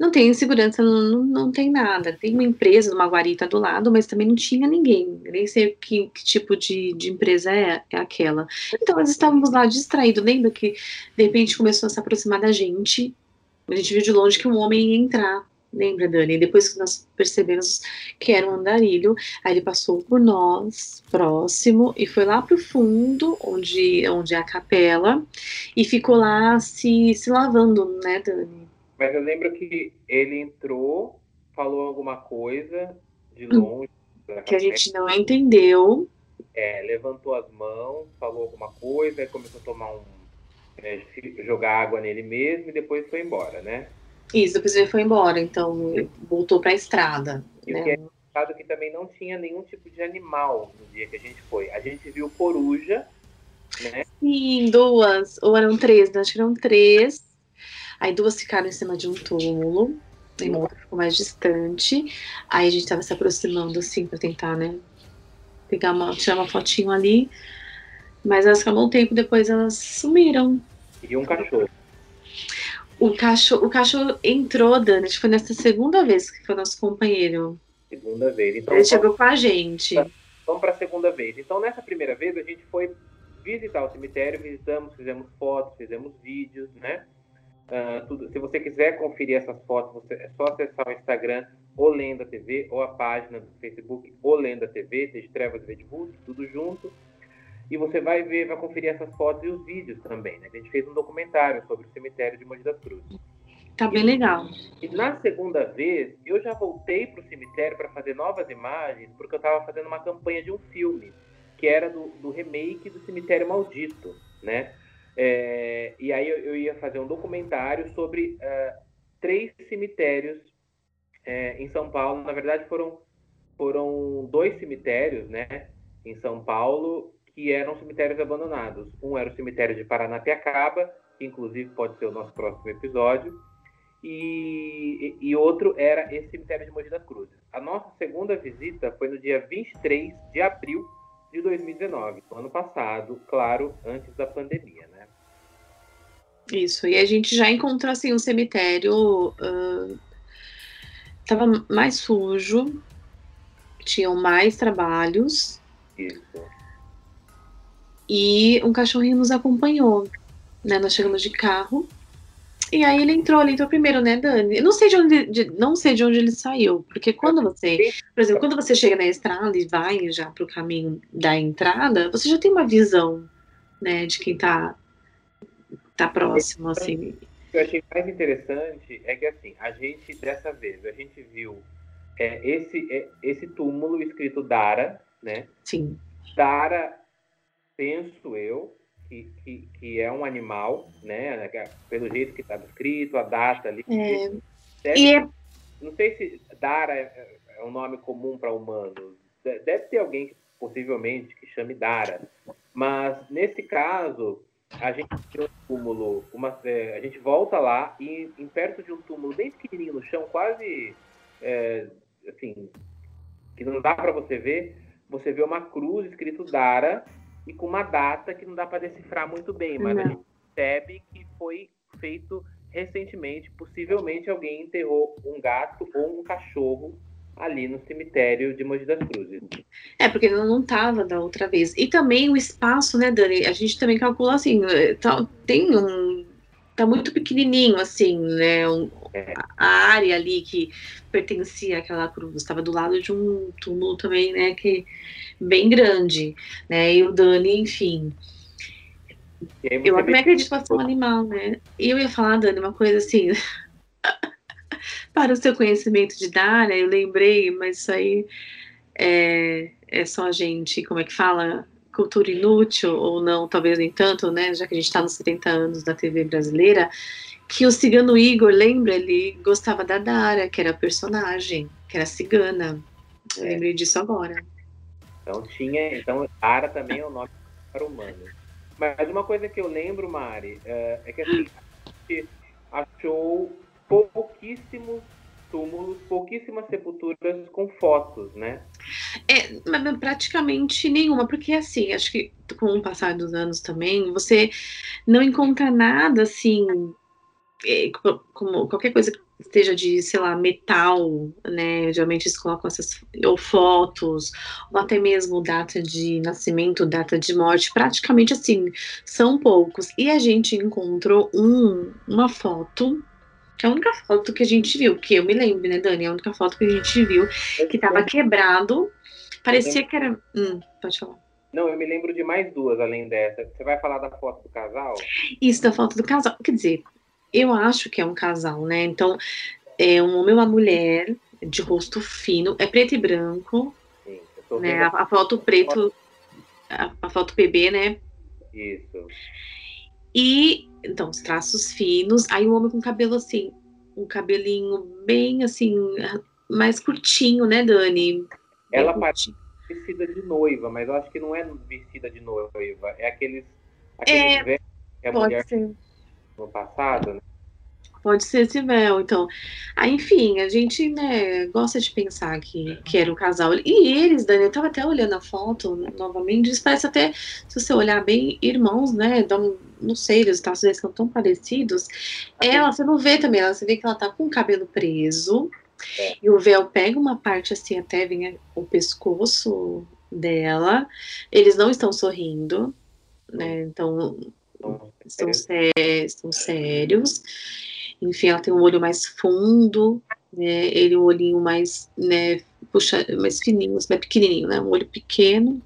não tem segurança, não, não, tem nada. Tem uma empresa, uma guarita do lado, mas também não tinha ninguém. Nem sei que, que tipo de, de empresa é, é aquela. Então nós estávamos lá distraídos, lembra que de repente começou a se aproximar da gente. A gente viu de longe que um homem ia entrar. Lembra, Dani? Depois que nós percebemos que era um andarilho, Aí ele passou por nós, próximo, e foi lá pro fundo, onde, onde é a capela, e ficou lá se, se lavando, né, Dani? Mas eu lembro que ele entrou, falou alguma coisa de Hum. longe. da Que a gente não entendeu. É, levantou as mãos, falou alguma coisa, aí começou a tomar um. é, jogar água nele mesmo e depois foi embora, né? Isso, depois ele foi embora, então voltou pra estrada. E o Né? que é engraçado é que também não tinha nenhum tipo de animal no dia que a gente foi. A gente viu coruja né? Sim, duas. Ou eram três, né? acho que eram três. Aí duas ficaram em cima de um túmulo. E uma outra ficou mais distante. Aí a gente tava se aproximando, assim, pra tentar, né? Pegar uma, tirar uma fotinho ali. Mas elas ficaram um tempo depois, elas sumiram. E um cachorro. O cachorro, o cachorro entrou, Dani, acho que foi nessa segunda vez que foi nosso companheiro. Segunda vez. Então, Ele chegou com a gente. vamos para a segunda vez. Então, nessa primeira vez, a gente foi visitar o cemitério, visitamos, fizemos fotos, fizemos vídeos, né? Ah, tudo. Se você quiser conferir essas fotos, você, é só acessar o Instagram Olenda TV ou a página do Facebook Olenda TV, de Trevas e de Ruth, tudo junto. E você vai ver, vai conferir essas fotos e os vídeos também, né? A gente fez um documentário sobre o cemitério de Mogi das Cruzes. Tá bem legal. E na segunda vez, eu já voltei para o cemitério para fazer novas imagens, porque eu estava fazendo uma campanha de um filme, que era do, do remake do Cemitério Maldito, né? É, e aí eu, eu, ia fazer um documentário sobre uh, três cemitérios é, em São Paulo. Na verdade, foram, foram dois cemitérios, né? Em São Paulo, que eram cemitérios abandonados. Um era o cemitério de Paranapiacaba, que inclusive pode ser o nosso próximo episódio, e, e, outro era esse cemitério de Mogi das Cruzes. A nossa segunda visita foi no dia 23 de abril de 2019, ano passado, claro, antes da pandemia, né? Isso, e a gente já encontrou assim um cemitério uh, tava mais sujo, tinham mais trabalhos. E um cachorrinho nos acompanhou, né? Nós chegamos de carro. E aí ele entrou, ele entrou primeiro, né, Dani? Eu não sei de onde, de, não sei de onde ele saiu, porque quando você, por exemplo, quando você chega na estrada e vai já para o caminho da entrada, você já tem uma visão, né, de quem tá, tá próximo, assim. O que eu achei mais interessante é que, assim, a gente, dessa vez, a gente viu é, esse, é, esse túmulo escrito Dara, né? Sim. Dara penso eu, que, que, que, é um animal, né? Pelo jeito que estava escrito, a data ali. É. Deve, e é... Não sei se Dara é, é um nome comum para humanos. Deve ter alguém, possivelmente, que chame Dara. Mas, nesse caso, a gente um túmulo, uma, é, a gente volta lá e em perto de um túmulo bem pequenininho no chão, quase é, assim, que não dá para você ver, você vê uma cruz escrito Dara e com uma data que não dá para decifrar muito bem, mas não. a gente percebe que foi feito recentemente, possivelmente alguém enterrou um gato ou um cachorro ali no cemitério de Mogi das Cruzes. É, porque não estava da outra vez. E também o espaço, né, Dani? A gente também calcula assim, eh, tá, tem um. Tá muito pequenininho, assim, né? Um, é. A área ali que pertencia àquela cruz estava do lado de um túmulo também, né? Que bem grande, né? E o Dani, enfim. Eu também acredito que pode ser um animal, né? E eu ia falar, Dani, uma coisa assim. para o seu conhecimento de Dália, eu lembrei, mas isso aí é, é só a gente, como é que fala? Cultura inútil, ou não, talvez nem tanto, né? Já que a gente está nos 70 anos da TV brasileira, que o cigano Igor, lembra? Ele gostava da Dara, que era a personagem, que era cigana. Eu lembrei disso agora. Então tinha, então Dara também é o nome para humano. Mas uma coisa que eu lembro, Mari, é, é que assim, a gente achou pouquíssimos túmulos, pouquíssimas sepulturas com fotos, né? É, praticamente nenhuma, porque assim, acho que com o passar dos anos também, você não encontra nada assim, é, como qualquer coisa que esteja de, sei lá, metal, né? Geralmente eles colocam essas, ou fotos, ou até mesmo data de nascimento, data de morte, praticamente assim, são poucos. E a gente encontrou um, uma foto que é a única foto que a gente viu, que eu me lembro, né, Dani? A única foto que a gente viu que tava quebrado. Parecia que era. Hum, pode falar. Não, eu me lembro de mais duas além dessa. Você vai falar da foto do casal? Isso, da foto do casal. Quer dizer, eu acho que é um casal, né? Então, é um homem e uma mulher de rosto fino, é preto e branco. Sim, né? A, a, foto preto, a, a foto PB, né? Isso. E então, os traços finos, aí o homem com cabelo assim, um cabelinho bem assim, mais curtinho, né, Dani? Ela parece vestida de noiva, mas eu acho que não é vestida de noiva, é aqueles Aquele É, véu que a Pode mulher ser. no passado, né? Pode ser esse véu, então. Ah, enfim, a gente, né, gosta de pensar que, que era um casal. E eles, Dani, eu tava até olhando a foto novamente, eles parecem até, se você olhar bem, irmãos, né? Não, não sei, os traços deles são tão parecidos. Ela, você não vê também, ela, você vê que ela tá com o cabelo preso, É. e o véu pega uma parte assim, até vem o pescoço dela. Eles não estão sorrindo, né? Então, Então, estão, sé- estão sérios. Enfim, ela tem um olho mais fundo, né? Ele um olhinho mais, né, puxa, mais fininho, mais pequenininho, né? Um olho pequeno.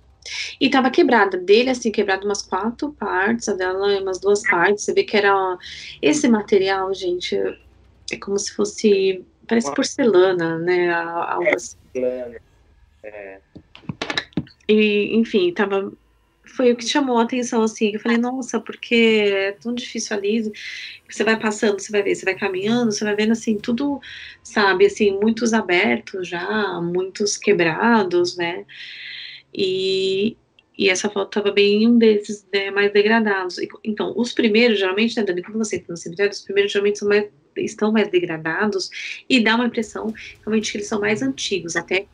E tava quebrada. Dele, assim, quebrado umas quatro partes, a dela umas duas partes. Você vê que era. Esse material, gente, é como se fosse. Parece porcelana, né? Algo assim. plano. É, E, enfim, tava. Foi o que chamou a atenção, assim. Eu falei, nossa, porque é tão difícil ali. Você vai passando, você vai ver, você vai caminhando, você vai vendo, assim, tudo, sabe, assim, muitos abertos já, muitos quebrados, né? E, e essa foto tava bem em um desses, né, mais degradados. Então, os primeiros, geralmente, né, Dani, quando você entra no cemitério, os primeiros geralmente são mais, estão mais degradados e dá uma impressão, realmente, que eles são mais antigos, até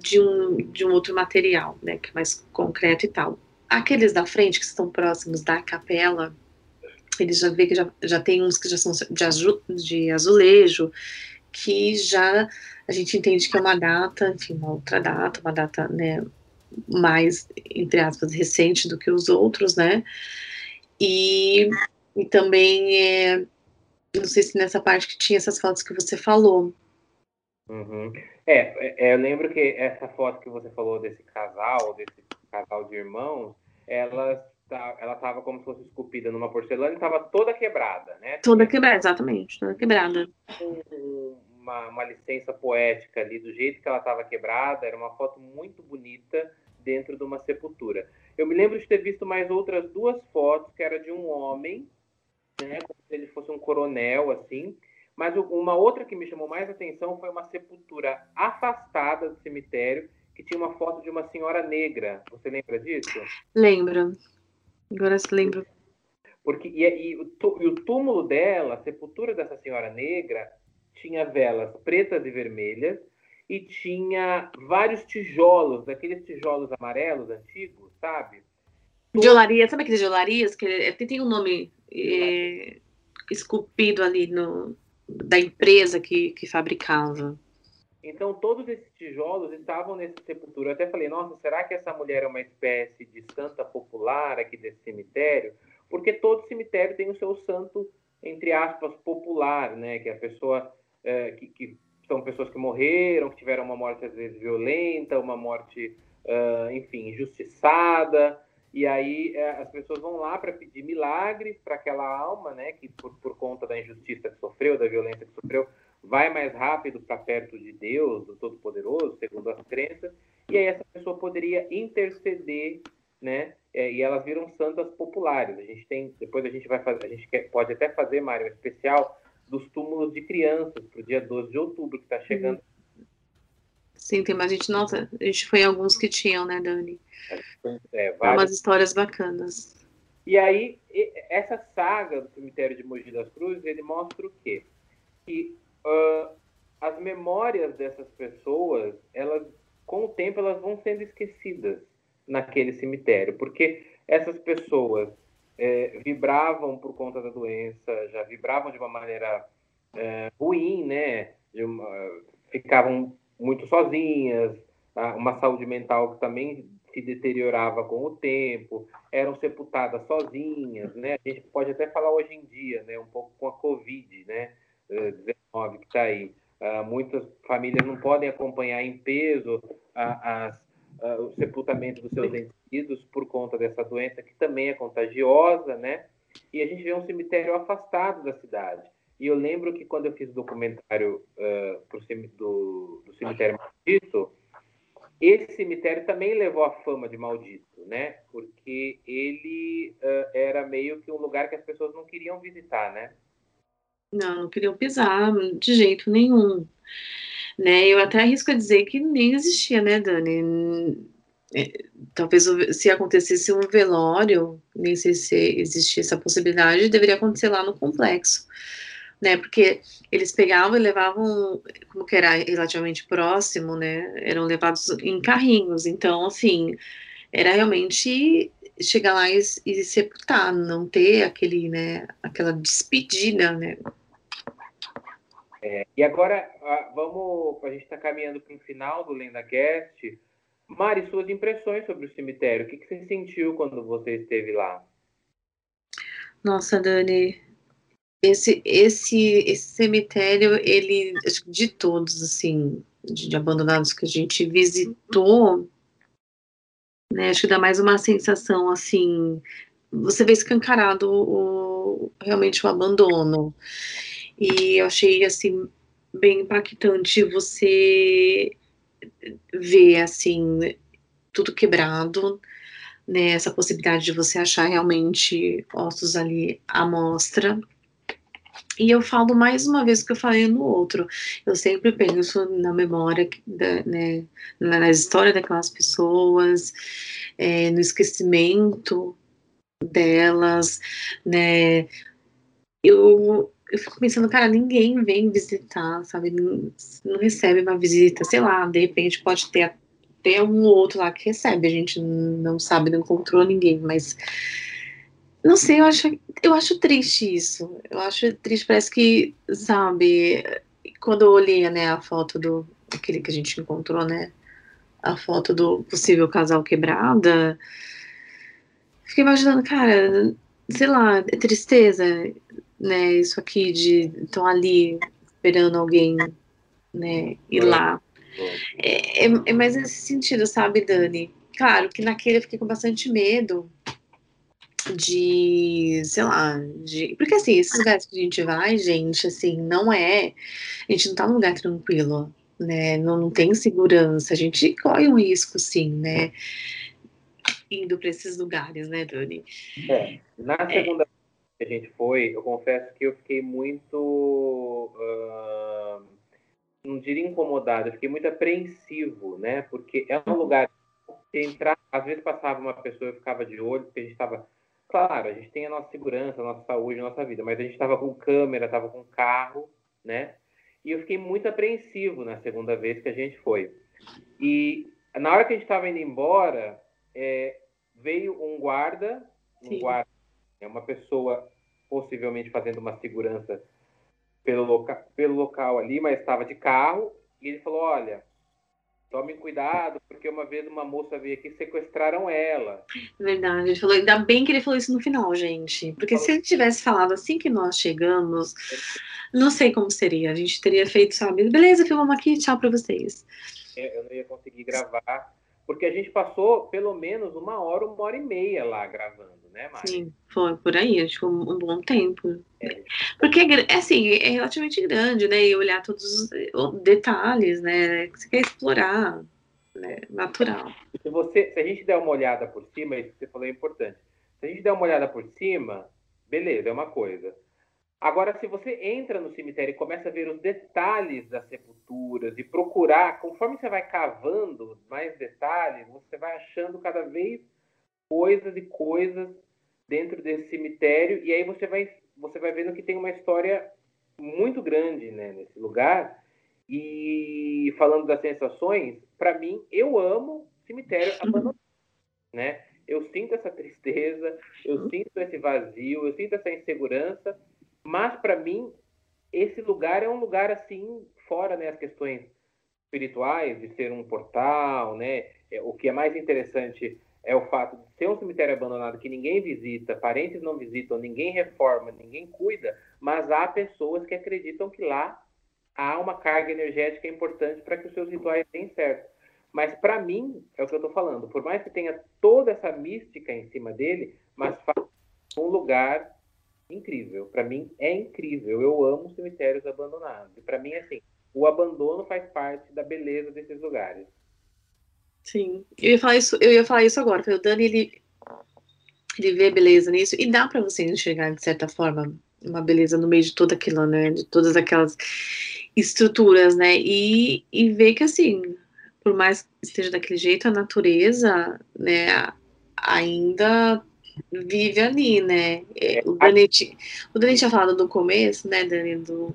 de um, de um outro material, né, que é mais concreto e tal. Aqueles da frente, que estão próximos da capela, eles já vê que já, já tem uns que já são de, azu, de azulejo, que já a gente entende que é uma data, enfim, uma outra data, uma data, né, mais, entre aspas, recente do que os outros, né, e, e também, é, não sei se nessa parte que tinha essas fotos que você falou, Uhum. É, é, eu lembro que essa foto que você falou desse casal, desse casal de irmãos, ela tá- ela estava como se fosse esculpida numa porcelana e estava toda quebrada, né? toda quebrada, exatamente, toda quebrada. um- uma, uma licença poética ali, do jeito que ela estava quebrada, era uma foto muito bonita dentro de uma sepultura. Eu me lembro de ter visto mais outras duas fotos, que era de um homem, né, como se ele fosse um coronel, assim, mas uma outra que me chamou mais atenção foi uma sepultura afastada do cemitério, que tinha uma foto de uma senhora negra. Você lembra disso? Lembro. Agora se lembro. Porque e, e e o túmulo dela, a sepultura dessa senhora negra, tinha velas pretas e vermelhas e tinha vários tijolos, daqueles tijolos amarelos antigos, sabe? De olaria, sabe aqueles de olarias? Que é- tem, tem um nome é, esculpido ali no, da empresa que, que fabricava. Então todos esses tijolos estavam nessa sepultura. Eu até falei, nossa, será que essa mulher é uma espécie de santa popular aqui desse cemitério? Porque todo cemitério tem o seu santo, entre aspas, popular, né? Que é a pessoa eh, que, que são pessoas que morreram, que tiveram uma morte às vezes violenta, uma morte, ah, enfim, injustiçada. E aí eh, as pessoas vão lá para pedir milagres para aquela alma, né? Que por, por conta da injustiça que sofreu, da violência que sofreu, vai mais rápido para perto de Deus, do Todo-Poderoso, segundo as crenças, e aí essa pessoa poderia interceder, né? É, e elas viram santas populares. A gente tem, depois a gente vai fazer, a gente quer, pode até fazer, Mário, um especial dos túmulos de crianças para o dia 12 de outubro, que está chegando. Sim, tem mais gente. Nossa, a gente foi em alguns que tinham, né, Dani? É, É vários umas histórias bacanas. E aí, essa saga do cemitério de Mogi das Cruzes, ele mostra o quê? Que ah, as memórias dessas pessoas, elas, com o tempo, elas vão sendo esquecidas naquele cemitério, porque essas pessoas eh, vibravam por conta da doença, já vibravam de uma maneira eh, ruim, né? Uma- ficavam muito sozinhas, uma saúde mental que também se deteriorava com o tempo, eram sepultadas sozinhas, né? A gente pode até falar hoje em dia, né? Um pouco com a Covid, né? eh, 19 que está aí. Ah, muitas famílias não podem acompanhar em peso a- as- a- o sepultamento dos seus entes queridos por conta dessa doença que também é contagiosa, né? E a gente vê um cemitério afastado da cidade. E eu lembro que quando eu fiz o documentário cemi- do, do cemitério maldito, esse cemitério também levou a fama de maldito, né? Porque ele ah, era meio que um lugar que as pessoas não queriam visitar, né? Não, não queriam pisar de jeito nenhum. Né? Eu até arrisco a dizer que nem existia, né, Dani? é, talvez se acontecesse um velório, nem sei se existia essa possibilidade, deveria acontecer lá no complexo, né? Porque eles pegavam e levavam, como que era relativamente próximo, né? Eram levados em carrinhos, então, assim, era realmente chegar lá e, e sepultar, não ter aquele, né? Aquela despedida, né? É, e agora, vamos, a gente está caminhando para o final do LendaCast. Mari, suas impressões sobre o cemitério, o que, que você sentiu quando você esteve lá? Nossa, Dani, esse, esse, esse cemitério, ele, de todos, assim, de, de abandonados que a gente visitou, né, acho que dá mais uma sensação, assim, você vê escancarado o, realmente o abandono. E eu achei, assim, bem impactante você ver, assim, tudo quebrado, né, essa possibilidade de você achar realmente ossos ali à mostra. E eu falo mais uma vez que eu falei no outro. Eu sempre penso na memória, né, na história daquelas pessoas, é, no esquecimento delas, né. Eu, eu fico pensando, cara, ninguém vem visitar, sabe? Não, não, recebe uma visita, sei lá, de repente pode ter até um ou outro lá que recebe, a gente não sabe, não encontrou ninguém, mas não sei, eu acho, eu acho triste isso. Eu acho triste, parece que, sabe, quando eu olhei, né, a foto do aquele que a gente encontrou, né? A foto do possível casal quebrada. Fiquei imaginando, cara, sei lá, é tristeza, né? Isso aqui de estão ali esperando alguém, né? Ir lá. É, é, é mais nesse sentido, sabe, Dani? Claro que naquele eu fiquei com bastante medo de, sei lá, de. Porque assim, esses lugares que a gente vai, gente, assim, não é. A gente não tá num lugar tranquilo, né? Não, não tem segurança, a gente corre um risco, sim, né? Indo para esses lugares, né, Dani? É, na é. segunda que a gente foi, eu confesso que eu fiquei muito. Uh, não diria incomodado, eu fiquei muito apreensivo, né? Porque é um uhum. lugar que entrar, às vezes passava uma pessoa e ficava de olho, porque a gente estava. Claro, a gente tem a nossa segurança, a nossa saúde, a nossa vida, mas a gente estava com câmera, estava com carro, né? E eu fiquei muito apreensivo na segunda vez que a gente foi. E na hora que a gente estava indo embora, é, veio um guarda, um Sim. guarda, é uma pessoa possivelmente fazendo uma segurança pelo, loca pelo local ali, mas estava de carro, e ele falou, olha, tomem cuidado, porque uma vez uma moça veio aqui e sequestraram ela. Verdade, ele falou, ainda bem que ele falou isso no final, gente, porque se ele tivesse falado assim que nós chegamos, não sei como seria, a gente teria feito, sabe, beleza, filmamos aqui, tchau para vocês. É, eu não ia conseguir gravar, porque a gente passou pelo menos uma hora, uma hora e meia lá gravando né, Mari? Sim, foi por aí, acho que um, um bom tempo. É. Porque, é, assim, é relativamente grande, né, e olhar todos os detalhes, né, que você quer explorar, né, natural. Se, você, se a gente der uma olhada por cima, isso que você falou é importante, se a gente der uma olhada por cima, beleza, é uma coisa. Agora, se você entra no cemitério e começa a ver os detalhes das sepulturas e procurar, conforme você vai cavando mais detalhes, você vai achando cada vez coisas e coisas dentro desse cemitério e aí você vai você vai vendo que tem uma história muito grande né, nesse lugar e falando das sensações para mim eu amo cemitério uhum. abandonado né eu sinto essa tristeza eu uhum. sinto esse vazio eu sinto essa insegurança mas para mim esse lugar é um lugar assim fora né as questões espirituais de ser um portal né é, o que é mais interessante é o fato de ser um cemitério abandonado que ninguém visita, parentes não visitam, ninguém reforma, ninguém cuida, mas há pessoas que acreditam que lá há uma carga energética importante para que os seus rituais deem certo. Mas para mim, é o que eu estou falando, por mais que tenha toda essa mística em cima dele, mas faz um lugar incrível. Para mim é incrível. Eu amo cemitérios abandonados. E para mim, assim, o abandono faz parte da beleza desses lugares. Sim, eu ia falar isso, eu ia falar isso agora. O Dani, ele, ele vê beleza nisso e dá para você enxergar, de certa forma, uma beleza no meio de toda aquilo, né? De todas aquelas estruturas, né? E, e ver que, assim, por mais que esteja daquele jeito, a natureza, né, ainda vive ali, né? É, o Dani, o Dani tinha falado no começo, né, Dani, do,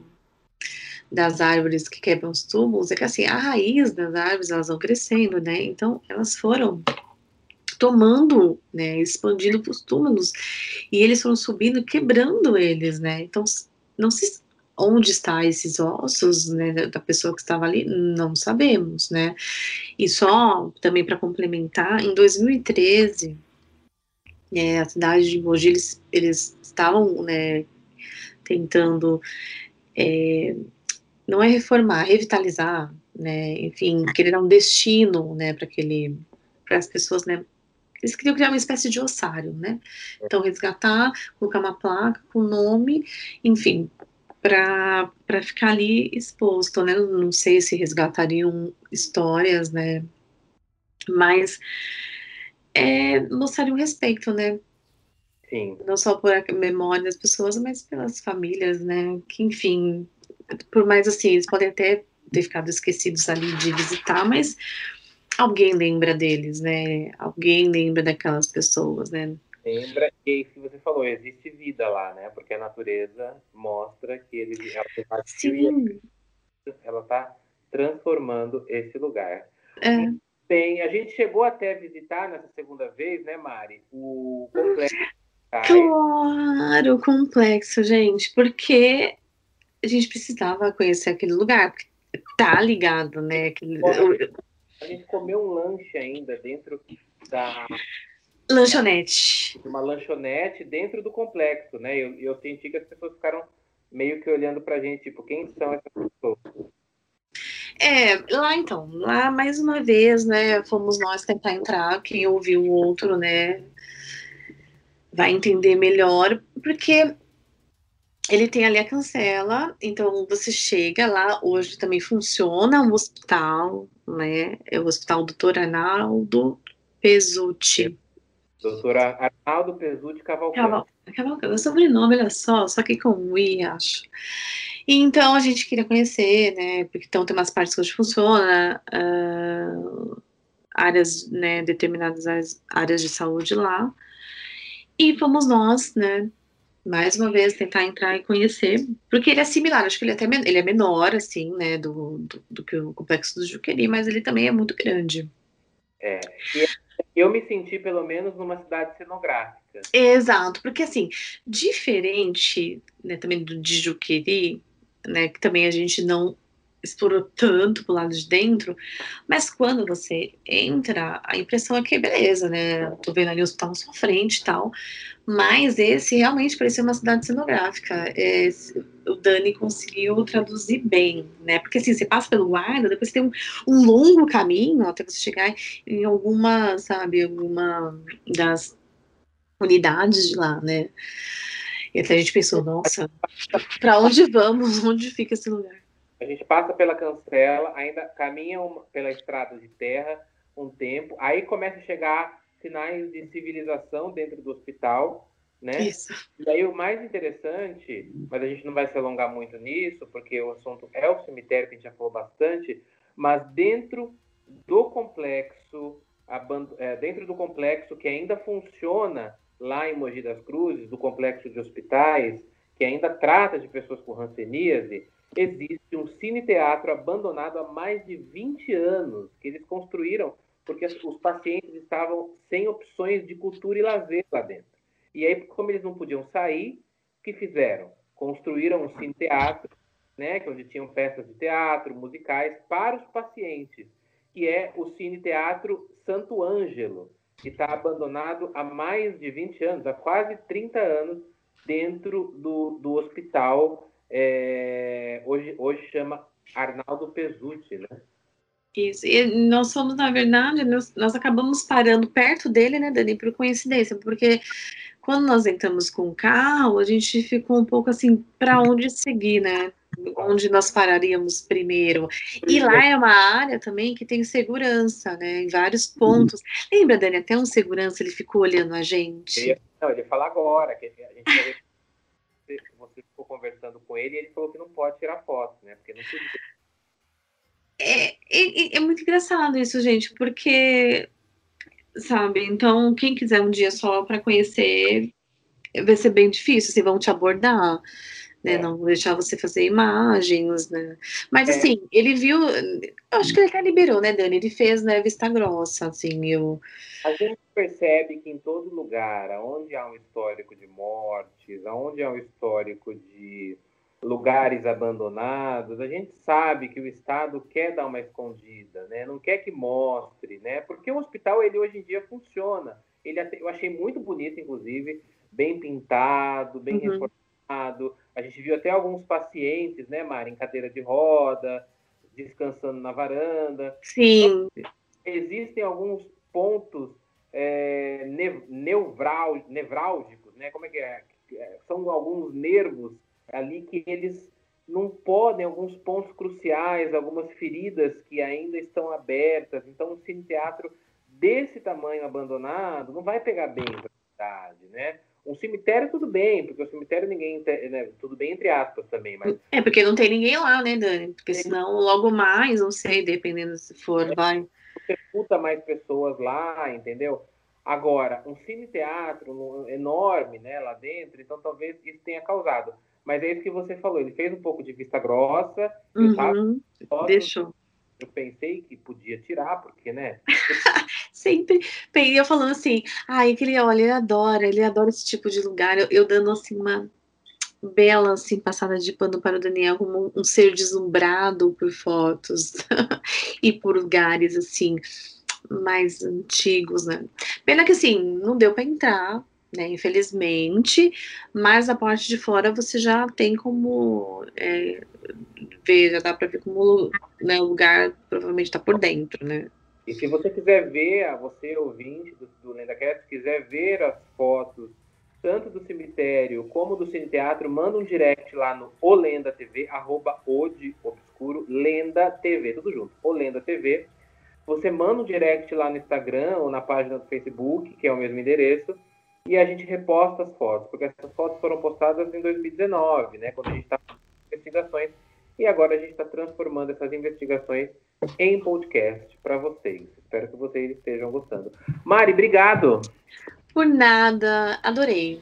das árvores que quebram os túmulos, é que assim, a raiz das árvores, elas vão crescendo, né? Então, elas foram tomando, né, expandindo os túmulos, e eles foram subindo, quebrando eles, né? Então, não se onde está esses ossos né, da pessoa que estava ali, não sabemos, né? E só também para complementar, em 2013, é, a cidade de Mogi, eles, eles estavam né, tentando, é, não é reformar, revitalizar, né, enfim, querer dar um destino, né, para aquele, para as pessoas, né, eles queriam criar uma espécie de ossário, né, então resgatar, colocar uma placa com nome, enfim, para ficar ali exposto, né, não sei se resgatariam histórias, né, mas é, mostrarem um respeito, né? Sim. Não só por a memória das pessoas, mas pelas famílias, né? Que, enfim, por mais assim, eles podem até ter ficado esquecidos ali de visitar, mas alguém lembra deles, né? Alguém lembra daquelas pessoas, né? Lembra, e que você falou, existe vida lá, né? Porque a natureza mostra que ele, Sim. ela está transformando esse lugar. É. Bem, a gente chegou até a visitar nessa segunda vez, né, Mari, o complexo. Claro, o complexo, gente, porque a gente precisava conhecer aquele lugar, tá ligado, né? Aquele... A gente comeu um lanche ainda dentro da lanchonete. Uma lanchonete dentro do complexo, né? Eu, eu senti que as pessoas ficaram meio que olhando pra gente, tipo, quem são essas pessoas? É, lá então, lá mais uma vez, né, fomos nós tentar entrar, quem ouviu o outro, né, vai entender melhor, porque ele tem ali a cancela, então você chega lá, hoje também funciona um hospital, né, é o Hospital Doutor Arnaldo Pesucci. Doutora Arnaldo Pesucci Cavalcante. Cavalcante, o sobrenome, olha só, só que com I, acho. Então a gente queria conhecer, né? Porque então tem umas partes que hoje funciona, uh, áreas, né, determinadas áreas de saúde lá. E fomos nós, né? Mais uma vez tentar entrar e conhecer, porque ele é similar, acho que ele é até ele é menor, assim, né, do, do, do que o complexo do Juqueri, mas ele também é muito grande. É, eu me senti pelo menos numa cidade cenográfica. Exato, porque assim, diferente né, também do de Juqueri, né, que também a gente não explorou tanto pro lado de dentro, mas quando você entra, a impressão é que beleza, né? Tô vendo ali o hospital na sua frente e tal, mas esse realmente parecia uma cidade cenográfica. Esse, o Dani conseguiu traduzir bem, né? Porque assim, você passa pelo guarda, depois tem um, um longo caminho até você chegar em alguma, sabe, alguma das unidades de lá, né? E até a gente pensou, nossa, para onde vamos? Onde fica esse lugar? A gente passa pela cancela, ainda caminha uma, pela estrada de terra um tempo, aí começa a chegar sinais de civilização dentro do hospital, né? Isso. E aí o mais interessante, mas a gente não vai se alongar muito nisso, porque o assunto é o cemitério, que a gente já falou bastante, mas dentro do complexo, é, dentro do complexo que ainda funciona lá em Mogi das Cruzes, do complexo de hospitais, que ainda trata de pessoas com hanseníase, existe um cine-teatro abandonado há mais de 20 anos, que eles construíram porque os pacientes estavam sem opções de cultura e lazer lá dentro. E aí, como eles não podiam sair, o que fizeram? Construíram um cine-teatro, né, que é onde tinham peças de teatro, musicais, para os pacientes, que é o cine-teatro Santo Ângelo, que está abandonado há mais de 20 anos, há quase 30 anos, dentro do, do hospital, é, hoje, hoje chama Arnaldo Pesucci, né? Isso, e nós fomos, na verdade, nós, nós acabamos parando perto dele, né, Dani, por coincidência, porque quando nós entramos com o carro, a gente ficou um pouco assim, para onde seguir, né? onde nós pararíamos primeiro. E lá é uma área também que tem segurança, né? Em vários pontos. Lembra, Dani, até um segurança ele ficou olhando a gente. Ele, não, ele fala agora, que a gente conversando com ele e ele falou que não pode tirar foto, né? Porque não podia. é, é, é muito engraçado isso, gente, porque, sabe, então quem quiser um dia só para conhecer, vai ser bem difícil, assim, vão te abordar né? É. Não deixar você fazer imagens, né? Mas É. assim, ele viu. Eu acho que ele até liberou, né, Dani? Ele fez, né, vista grossa, assim, eu. A gente percebe que em todo lugar, onde há um histórico de mortes, onde há um histórico de lugares abandonados, a gente sabe que o Estado quer dar uma escondida, né? Não quer que mostre, né? Porque o hospital ele hoje em dia funciona. Ele eu achei muito bonito, inclusive, bem pintado, bem Uhum. reformado. A gente viu até alguns pacientes, né, Mari, em cadeira de roda, descansando na varanda Sim, existem alguns pontos é, ne- nevrál- nevrálgicos, né? Como é que é? É, São alguns nervos ali que eles não podem, alguns pontos cruciais, algumas feridas que ainda estão abertas. Então, um cine-teatro desse tamanho abandonado não vai pegar bem para a cidade, né? Um cemitério tudo bem, porque o cemitério ninguém, né, tudo bem entre aspas também, mas é porque não tem ninguém lá, né, Dani? Porque senão, logo mais, não sei, dependendo se for, vai. sepulta mais pessoas lá, entendeu? Agora, um cine-teatro no- enorme, né, lá dentro, então talvez isso tenha causado. Mas é isso que você falou, ele fez um pouco de vista grossa, Uhum, só- deixou. Eu pensei que podia tirar, porque, né, Sempre eu falando assim, ai, aquele, olha, ele adora, ele adora esse tipo de lugar. Eu, eu dando assim uma bela assim passada de pano para o Daniel como um ser deslumbrado por fotos e por lugares assim mais antigos, né? Pena que assim, não deu para entrar, né? Infelizmente, mas a parte de fora você já tem como é, ver, já dá para ver como né, o lugar provavelmente está por dentro, né? E se você quiser ver, você ouvinte do, do LendaCast, quiser ver as fotos tanto do cemitério como do Cine Teatro, manda um direct lá no Olenda TV, arroba o de obscuro, Lenda TV, tudo junto, Olenda TV. Você manda um direct lá no Instagram ou na página do Facebook, que é o mesmo endereço, e a gente reposta as fotos, porque essas fotos foram postadas em 2019, né, quando a gente estava fazendo investigações, e agora a gente está transformando essas investigações em podcast para vocês. Espero que vocês estejam gostando. Mari, obrigado. Por nada, adorei.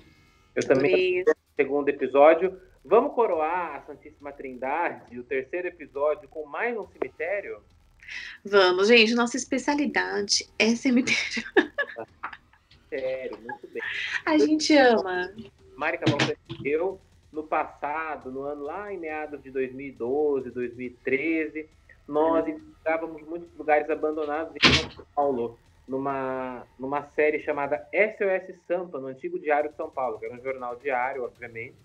Eu também adorei. no segundo episódio. Vamos coroar a Santíssima Trindade, o terceiro episódio, com mais um cemitério? Vamos, gente, nossa especialidade é cemitério. Sério, muito bem. A gente ama. Mari Cavalcante, eu, no passado, no ano lá em meados de 2012, 2013, nós estávamos muitos lugares abandonados em São Paulo, numa, numa série chamada SOS Sampa, no antigo Diário de São Paulo, que era um jornal diário, obviamente,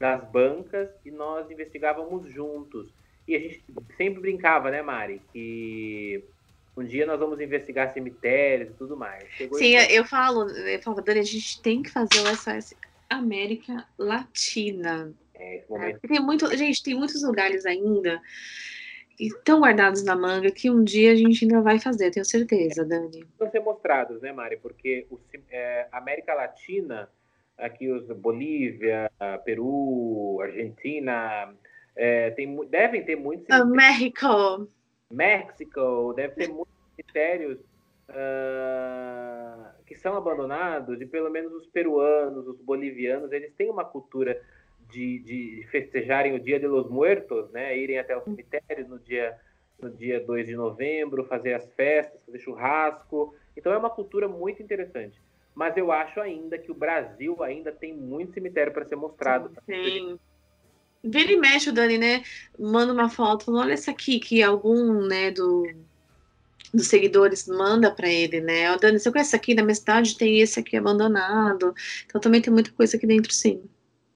nas bancas, e nós investigávamos juntos. E a gente sempre brincava, né, Mari, que um dia nós vamos investigar cemitérios e tudo mais. Chegou Sim, eu falo, eu falo, Dani, a gente tem que fazer o SOS América Latina. é, esse né? momento Porque Tem muito, gente, tem muitos lugares ainda que estão guardados na manga que um dia a gente ainda vai fazer, tenho certeza, Dani. precisam ser mostrados, né, Mari? Porque o, ci- é, América Latina, aqui os Bolívia, Peru, Argentina, é, tem, devem ter muitos. México. México, deve ter muitos cemitérios ah, que são abandonados, e pelo menos os peruanos, os bolivianos, eles têm uma cultura de, de festejarem o Dia de los Muertos, né? Irem até o cemitério no dia, no dia 2 de novembro, fazer as festas, fazer churrasco. Então é uma cultura muito interessante. Mas eu acho ainda que o Brasil ainda tem muito cemitério para ser mostrado. Sim. Vira e mexe o Dani, né? Manda uma foto, falando, olha essa aqui, que algum, né, do, dos seguidores manda para ele, né? Ó, Dani, você conhece aqui? Na minha cidade tem esse aqui abandonado. Então também tem muita coisa aqui dentro, sim.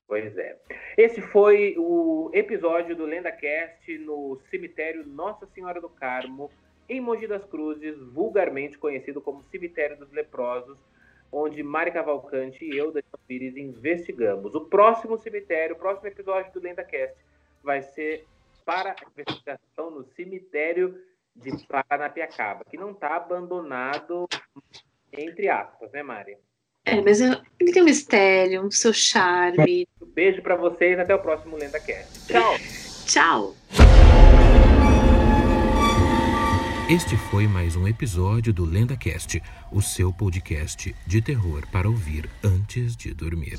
Pois é. Esse foi o episódio do LendaCast no cemitério Nossa Senhora do Carmo, em Mogi das Cruzes, vulgarmente conhecido como Cemitério dos Leprosos, onde Mari Cavalcante e eu, Daniel Pires, investigamos. O próximo cemitério, o próximo episódio do LendaCast vai ser para a investigação no cemitério de Paranapiacaba, que não está abandonado, entre aspas, né, Mari? É, mas ele tem um mistério, um seu charme. Um beijo para vocês, até o próximo LendaCast. Tchau! Tchau! Este foi mais um episódio do LendaCast, o seu podcast de terror para ouvir antes de dormir.